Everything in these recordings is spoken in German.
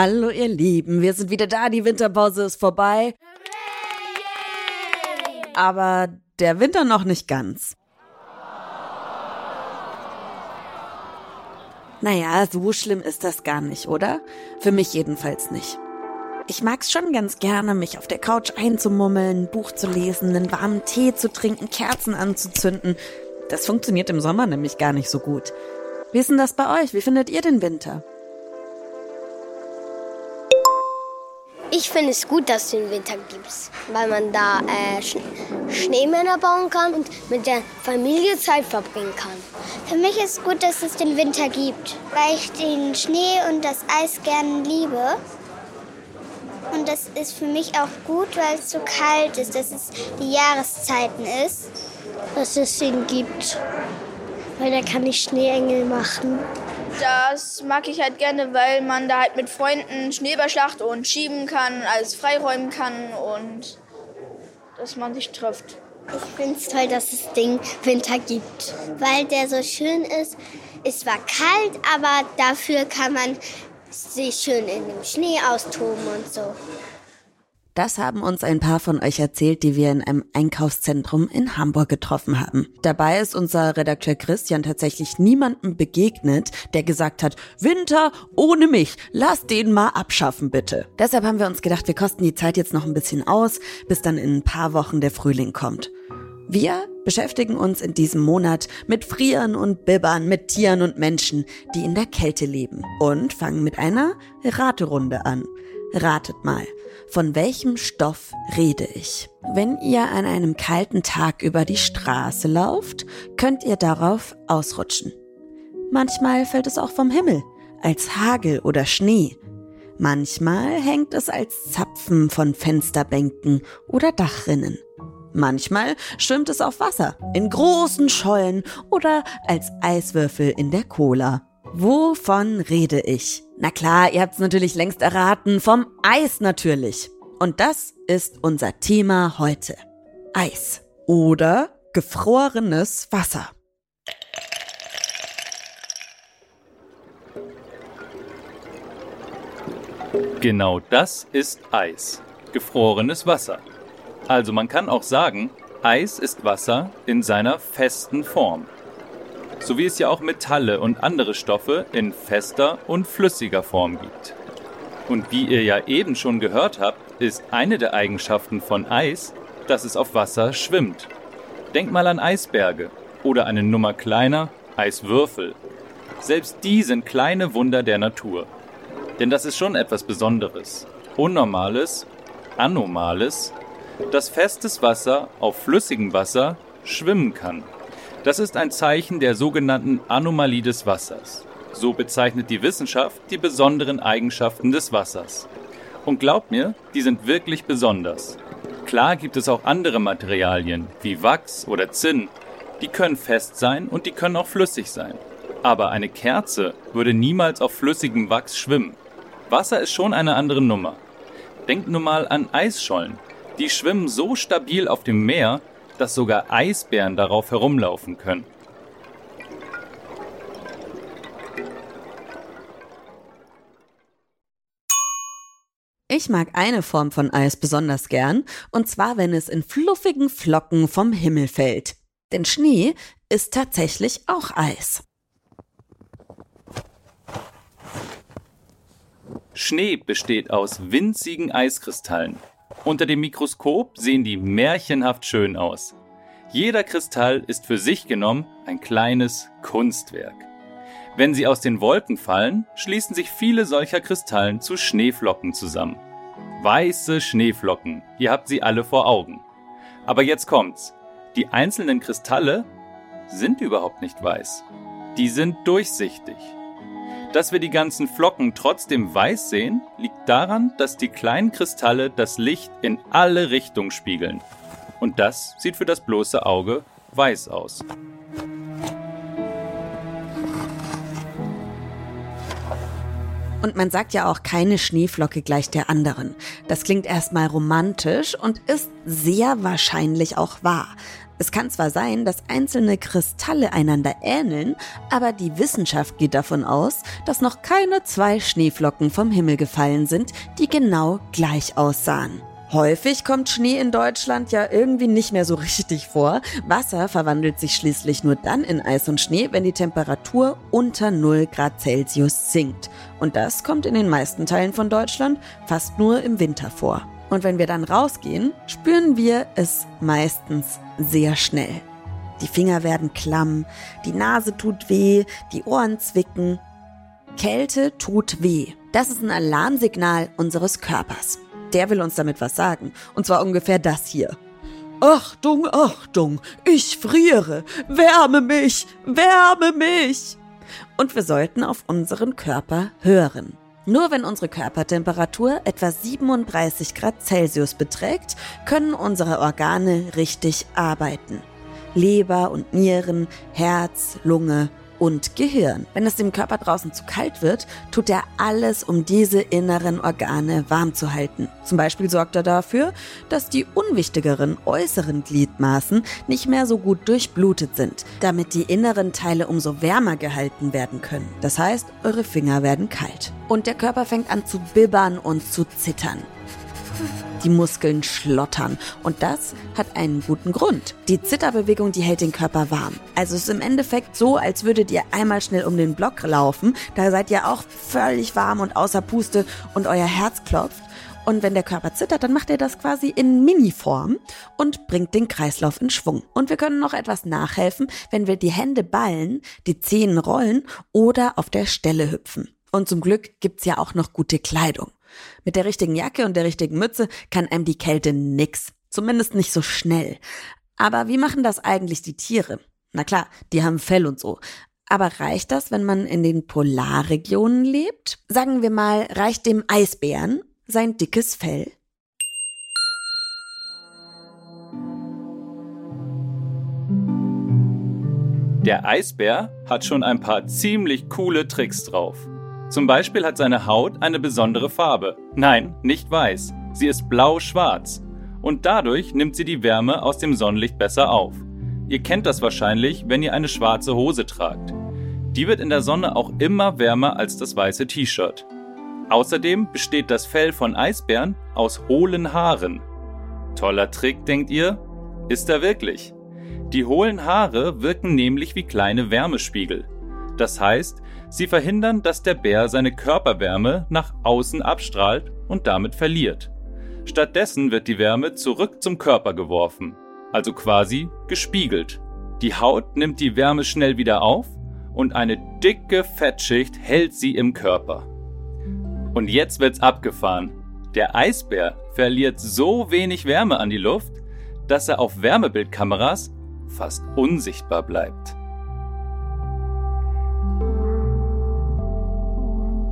Hallo ihr Lieben, wir sind wieder da, die Winterpause ist vorbei. Aber der Winter noch nicht ganz. Naja, so schlimm ist das gar nicht, oder? Für mich jedenfalls nicht. Ich mag's schon ganz gerne, mich auf der Couch einzumummeln, ein Buch zu lesen, einen warmen Tee zu trinken, Kerzen anzuzünden. Das funktioniert im Sommer nämlich gar nicht so gut. Wie ist denn das bei euch? Wie findet ihr den Winter? Ich finde es gut, dass es den Winter gibt, weil man da äh, Sch Schneemänner bauen kann und mit der Familie Zeit verbringen kann. Für mich ist es gut, dass es den Winter gibt, weil ich den Schnee und das Eis gern liebe. Und das ist für mich auch gut, weil es so kalt ist, dass es die Jahreszeiten ist. Dass es ihn gibt, weil da kann ich Schneeengel machen. Das mag ich halt gerne, weil man da halt mit Freunden Schneeballschlacht und schieben kann, alles freiräumen kann und dass man sich trifft. Ich finde es toll, dass es den Winter gibt, weil der so schön ist. Es war kalt, aber dafür kann man sich schön in dem Schnee austoben und so. Das haben uns ein paar von euch erzählt, die wir in einem Einkaufszentrum in Hamburg getroffen haben. Dabei ist unser Redakteur Christian tatsächlich niemandem begegnet, der gesagt hat, Winter ohne mich, lass den mal abschaffen bitte. Deshalb haben wir uns gedacht, wir kosten die Zeit jetzt noch ein bisschen aus, bis dann in ein paar Wochen der Frühling kommt. Wir beschäftigen uns in diesem Monat mit Frieren und Bibbern, mit Tieren und Menschen, die in der Kälte leben und fangen mit einer Raterunde an. Ratet mal, von welchem Stoff rede ich? Wenn ihr an einem kalten Tag über die Straße lauft, könnt ihr darauf ausrutschen. Manchmal fällt es auch vom Himmel, als Hagel oder Schnee. Manchmal hängt es als Zapfen von Fensterbänken oder Dachrinnen. Manchmal schwimmt es auf Wasser, in großen Schollen oder als Eiswürfel in der Cola. Wovon rede ich? Na klar, ihr habt es natürlich längst erraten, vom Eis natürlich. Und das ist unser Thema heute. Eis oder gefrorenes Wasser. Genau das ist Eis. Gefrorenes Wasser. Also man kann auch sagen, Eis ist Wasser in seiner festen Form so wie es ja auch Metalle und andere Stoffe in fester und flüssiger Form gibt. Und wie ihr ja eben schon gehört habt, ist eine der Eigenschaften von Eis, dass es auf Wasser schwimmt. Denkt mal an Eisberge oder eine Nummer kleiner, Eiswürfel. Selbst die sind kleine Wunder der Natur. Denn das ist schon etwas Besonderes, Unnormales, Anomales, dass festes Wasser auf flüssigem Wasser schwimmen kann. Das ist ein Zeichen der sogenannten Anomalie des Wassers. So bezeichnet die Wissenschaft die besonderen Eigenschaften des Wassers. Und glaubt mir, die sind wirklich besonders. Klar gibt es auch andere Materialien, wie Wachs oder Zinn. Die können fest sein und die können auch flüssig sein. Aber eine Kerze würde niemals auf flüssigem Wachs schwimmen. Wasser ist schon eine andere Nummer. Denkt nur mal an Eisschollen. Die schwimmen so stabil auf dem Meer, dass sogar Eisbären darauf herumlaufen können. Ich mag eine Form von Eis besonders gern, und zwar wenn es in fluffigen Flocken vom Himmel fällt. Denn Schnee ist tatsächlich auch Eis. Schnee besteht aus winzigen Eiskristallen, unter dem Mikroskop sehen die märchenhaft schön aus. Jeder Kristall ist für sich genommen ein kleines Kunstwerk. Wenn sie aus den Wolken fallen, schließen sich viele solcher Kristallen zu Schneeflocken zusammen. Weiße Schneeflocken, ihr habt sie alle vor Augen. Aber jetzt kommt's. Die einzelnen Kristalle sind überhaupt nicht weiß. Die sind durchsichtig. Dass wir die ganzen Flocken trotzdem weiß sehen, liegt daran, dass die kleinen Kristalle das Licht in alle Richtungen spiegeln. Und das sieht für das bloße Auge weiß aus. Und man sagt ja auch, keine Schneeflocke gleich der anderen. Das klingt erstmal romantisch und ist sehr wahrscheinlich auch wahr. Es kann zwar sein, dass einzelne Kristalle einander ähneln, aber die Wissenschaft geht davon aus, dass noch keine zwei Schneeflocken vom Himmel gefallen sind, die genau gleich aussahen. Häufig kommt Schnee in Deutschland ja irgendwie nicht mehr so richtig vor. Wasser verwandelt sich schließlich nur dann in Eis und Schnee, wenn die Temperatur unter 0 Grad Celsius sinkt. Und das kommt in den meisten Teilen von Deutschland fast nur im Winter vor. Und wenn wir dann rausgehen, spüren wir es meistens sehr schnell. Die Finger werden klamm, die Nase tut weh, die Ohren zwicken. Kälte tut weh. Das ist ein Alarmsignal unseres Körpers. Der will uns damit was sagen. Und zwar ungefähr das hier. Achtung, Achtung, ich friere. Wärme mich, wärme mich. Und wir sollten auf unseren Körper hören. Nur wenn unsere Körpertemperatur etwa 37 Grad Celsius beträgt, können unsere Organe richtig arbeiten. Leber und Nieren, Herz, Lunge und Gehirn. Wenn es dem Körper draußen zu kalt wird, tut er alles, um diese inneren Organe warm zu halten. Zum Beispiel sorgt er dafür, dass die unwichtigeren äußeren Gliedmaßen nicht mehr so gut durchblutet sind, damit die inneren Teile umso wärmer gehalten werden können. Das heißt, eure Finger werden kalt. Und der Körper fängt an zu bibbern und zu zittern. Die Muskeln schlottern. Und das hat einen guten Grund. Die Zitterbewegung, die hält den Körper warm. Also es ist im Endeffekt so, als würdet ihr einmal schnell um den Block laufen. Da seid ihr auch völlig warm und außer Puste und euer Herz klopft. Und wenn der Körper zittert, dann macht er das quasi in Mini-Form und bringt den Kreislauf in Schwung. Und wir können noch etwas nachhelfen, wenn wir die Hände ballen, die Zehen rollen oder auf der Stelle hüpfen. Und zum Glück gibt's ja auch noch gute Kleidung. Mit der richtigen Jacke und der richtigen Mütze kann einem die Kälte nix. Zumindest nicht so schnell. Aber wie machen das eigentlich die Tiere? Na klar, die haben Fell und so. Aber reicht das, wenn man in den Polarregionen lebt? Sagen wir mal, reicht dem Eisbären sein dickes Fell? Der Eisbär hat schon ein paar ziemlich coole Tricks drauf. Zum Beispiel hat seine Haut eine besondere Farbe. Nein, nicht weiß. Sie ist blau-schwarz. Und dadurch nimmt sie die Wärme aus dem Sonnenlicht besser auf. Ihr kennt das wahrscheinlich, wenn ihr eine schwarze Hose tragt. Die wird in der Sonne auch immer wärmer als das weiße T-Shirt. Außerdem besteht das Fell von Eisbären aus hohlen Haaren. Toller Trick, denkt ihr? Ist er wirklich? Die hohlen Haare wirken nämlich wie kleine Wärmespiegel. Das heißt, Sie verhindern, dass der Bär seine Körperwärme nach außen abstrahlt und damit verliert. Stattdessen wird die Wärme zurück zum Körper geworfen, also quasi gespiegelt. Die Haut nimmt die Wärme schnell wieder auf und eine dicke Fettschicht hält sie im Körper. Und jetzt wird's abgefahren. Der Eisbär verliert so wenig Wärme an die Luft, dass er auf Wärmebildkameras fast unsichtbar bleibt.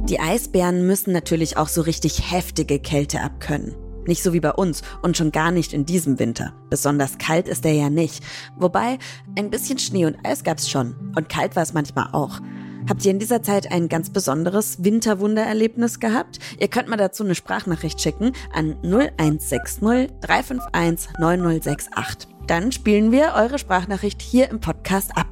Die Eisbären müssen natürlich auch so richtig heftige Kälte abkönnen. Nicht so wie bei uns und schon gar nicht in diesem Winter. Besonders kalt ist er ja nicht. Wobei, ein bisschen Schnee und Eis gab's schon. Und kalt war es manchmal auch. Habt ihr in dieser Zeit ein ganz besonderes Winterwundererlebnis gehabt? Ihr könnt mir dazu eine Sprachnachricht schicken an 0160 351 9068. Dann spielen wir eure Sprachnachricht hier im Podcast ab.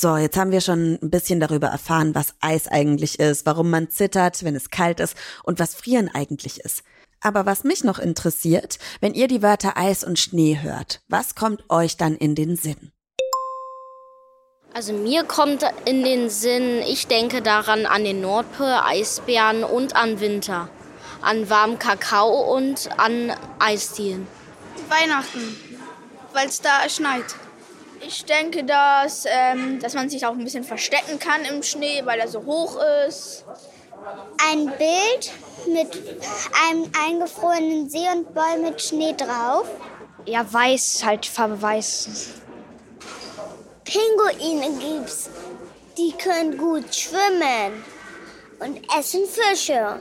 So, jetzt haben wir schon ein bisschen darüber erfahren, was Eis eigentlich ist, warum man zittert, wenn es kalt ist und was Frieren eigentlich ist. Aber was mich noch interessiert, wenn ihr die Wörter Eis und Schnee hört, was kommt euch dann in den Sinn? Also mir kommt in den Sinn, ich denke daran an den Nordpol, Eisbären und an Winter. An warmen Kakao und an Eisdielen. Weihnachten, weil es da schneit. Ich denke, dass, ähm, dass man sich auch ein bisschen verstecken kann im Schnee, weil er so hoch ist. ein Bild mit einem eingefrorenen See und Ball mit Schnee drauf. Ja, weiß, halt Farbe weiß. Pinguine gibt's. Die können gut schwimmen und essen Fische.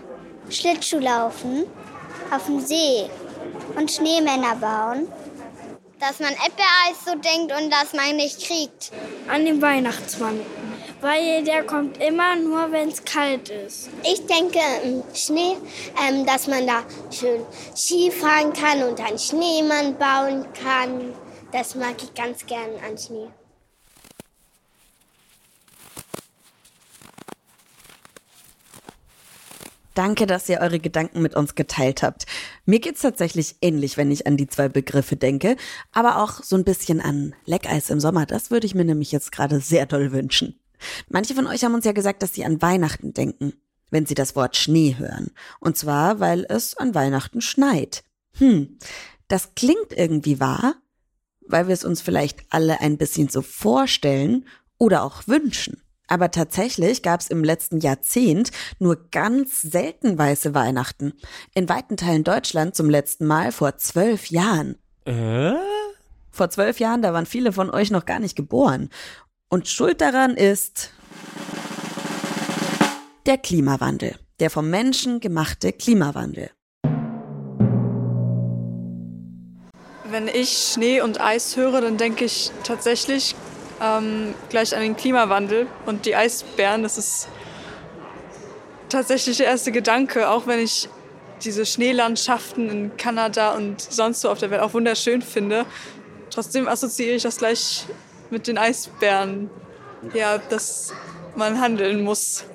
Schlittschuh laufen auf dem See und Schneemänner bauen. Dass man Erdbeereis so denkt und dass man nicht kriegt. An den Weihnachtsmann. Weil der kommt immer nur, wenn es kalt ist. Ich denke Schnee, ähm, dass man da schön Ski fahren kann und einen Schneemann bauen kann. Das mag ich ganz gern an Schnee. Danke, dass ihr eure Gedanken mit uns geteilt habt. Mir geht's tatsächlich ähnlich, wenn ich an die zwei Begriffe denke, aber auch so ein bisschen an Leckeis im Sommer. Das würde ich mir nämlich jetzt gerade sehr doll wünschen. Manche von euch haben uns ja gesagt, dass sie an Weihnachten denken, wenn sie das Wort Schnee hören. Und zwar, weil es an Weihnachten schneit. Hm, das klingt irgendwie wahr, weil wir es uns vielleicht alle ein bisschen so vorstellen oder auch wünschen. Aber tatsächlich gab es im letzten Jahrzehnt nur ganz selten weiße Weihnachten. In weiten Teilen Deutschland zum letzten Mal vor zwölf Jahren. Äh? Vor zwölf Jahren, da waren viele von euch noch gar nicht geboren. Und schuld daran ist der Klimawandel. Der vom Menschen gemachte Klimawandel. Wenn ich Schnee und Eis höre, dann denke ich tatsächlich ähm, gleich an den Klimawandel und die Eisbären. Das ist tatsächlich der erste Gedanke, auch wenn ich diese Schneelandschaften in Kanada und sonst so auf der Welt auch wunderschön finde. Trotzdem assoziiere ich das gleich mit den Eisbären. Ja, dass man handeln muss.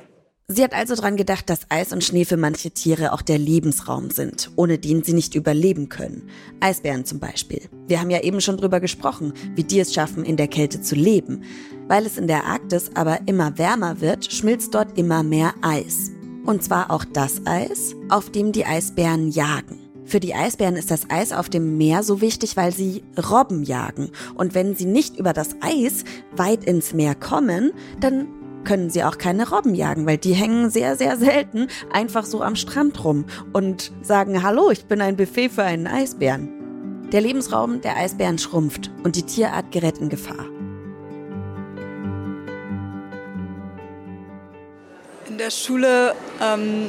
Sie hat also daran gedacht, dass Eis und Schnee für manche Tiere auch der Lebensraum sind, ohne den sie nicht überleben können. Eisbären zum Beispiel. Wir haben ja eben schon drüber gesprochen, wie die es schaffen, in der Kälte zu leben. Weil es in der Arktis aber immer wärmer wird, schmilzt dort immer mehr Eis. Und zwar auch das Eis, auf dem die Eisbären jagen. Für die Eisbären ist das Eis auf dem Meer so wichtig, weil sie Robben jagen. Und wenn sie nicht über das Eis weit ins Meer kommen, dann können sie auch keine Robben jagen, weil die hängen sehr, sehr selten einfach so am Strand rum und sagen, hallo, ich bin ein Buffet für einen Eisbären. Der Lebensraum der Eisbären schrumpft und die Tierart gerät in Gefahr. In der Schule ähm,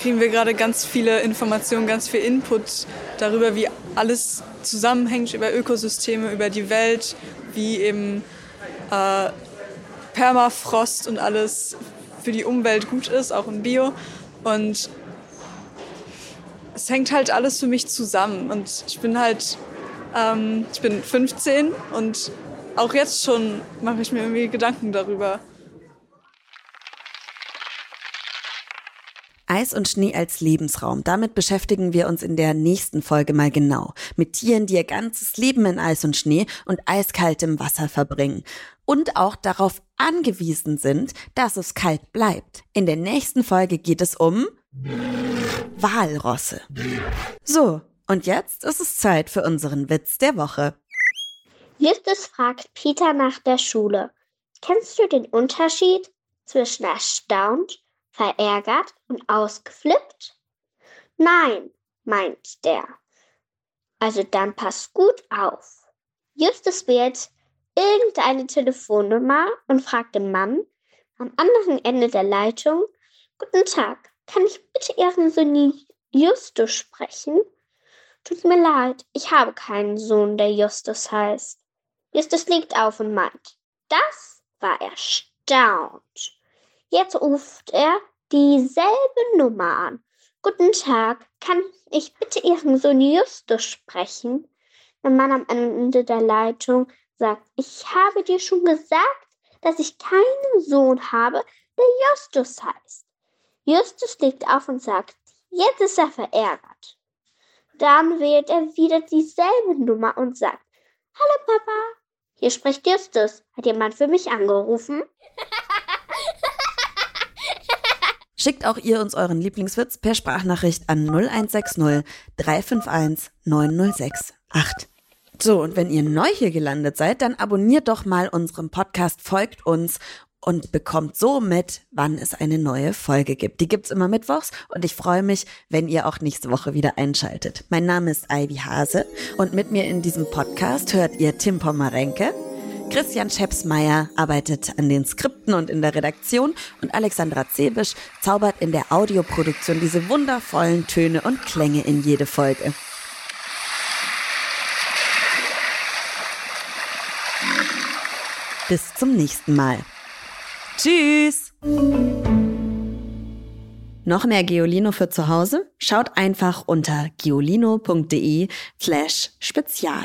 kriegen wir gerade ganz viele Informationen, ganz viel Input darüber, wie alles zusammenhängt, über Ökosysteme, über die Welt, wie eben äh, Permafrost und alles für die Umwelt gut ist, auch in Bio. Und es hängt halt alles für mich zusammen. Und ich bin halt, ähm, ich bin 15 und auch jetzt schon mache ich mir irgendwie Gedanken darüber. Eis und Schnee als Lebensraum. Damit beschäftigen wir uns in der nächsten Folge mal genau. Mit Tieren, die ihr ganzes Leben in Eis und Schnee und eiskaltem Wasser verbringen. Und auch darauf angewiesen sind, dass es kalt bleibt. In der nächsten Folge geht es um Walrosse. So, und jetzt ist es Zeit für unseren Witz der Woche. Justus fragt Peter nach der Schule. Kennst du den Unterschied zwischen erstaunt verärgert und ausgeflippt? Nein, meint der. Also dann pass gut auf. Justus wählt irgendeine Telefonnummer und fragt den Mann am anderen Ende der Leitung, Guten Tag, kann ich bitte Ihren Sohn Justus sprechen? Tut mir leid, ich habe keinen Sohn, der Justus heißt. Justus legt auf und meint, das war erstaunt. Jetzt ruft er dieselbe Nummer an. Guten Tag, kann ich bitte Ihren Sohn Justus sprechen? Der Mann am Ende der Leitung sagt, ich habe dir schon gesagt, dass ich keinen Sohn habe, der Justus heißt. Justus legt auf und sagt, jetzt ist er verärgert. Dann wählt er wieder dieselbe Nummer und sagt, Hallo Papa, hier spricht Justus. Hat jemand für mich angerufen? Schickt auch ihr uns euren Lieblingswitz per Sprachnachricht an 0160 351 9068. So, und wenn ihr neu hier gelandet seid, dann abonniert doch mal unseren Podcast, folgt uns und bekommt so mit, wann es eine neue Folge gibt. Die gibt's immer mittwochs und ich freue mich, wenn ihr auch nächste Woche wieder einschaltet. Mein Name ist Ivy Hase und mit mir in diesem Podcast hört ihr Tim Pommerenke. Christian Schepsmeier arbeitet an den Skripten und in der Redaktion und Alexandra Zebisch zaubert in der Audioproduktion diese wundervollen Töne und Klänge in jede Folge. Bis zum nächsten Mal. Tschüss! Noch mehr Geolino für zu Hause? Schaut einfach unter geolino.de slash spezial.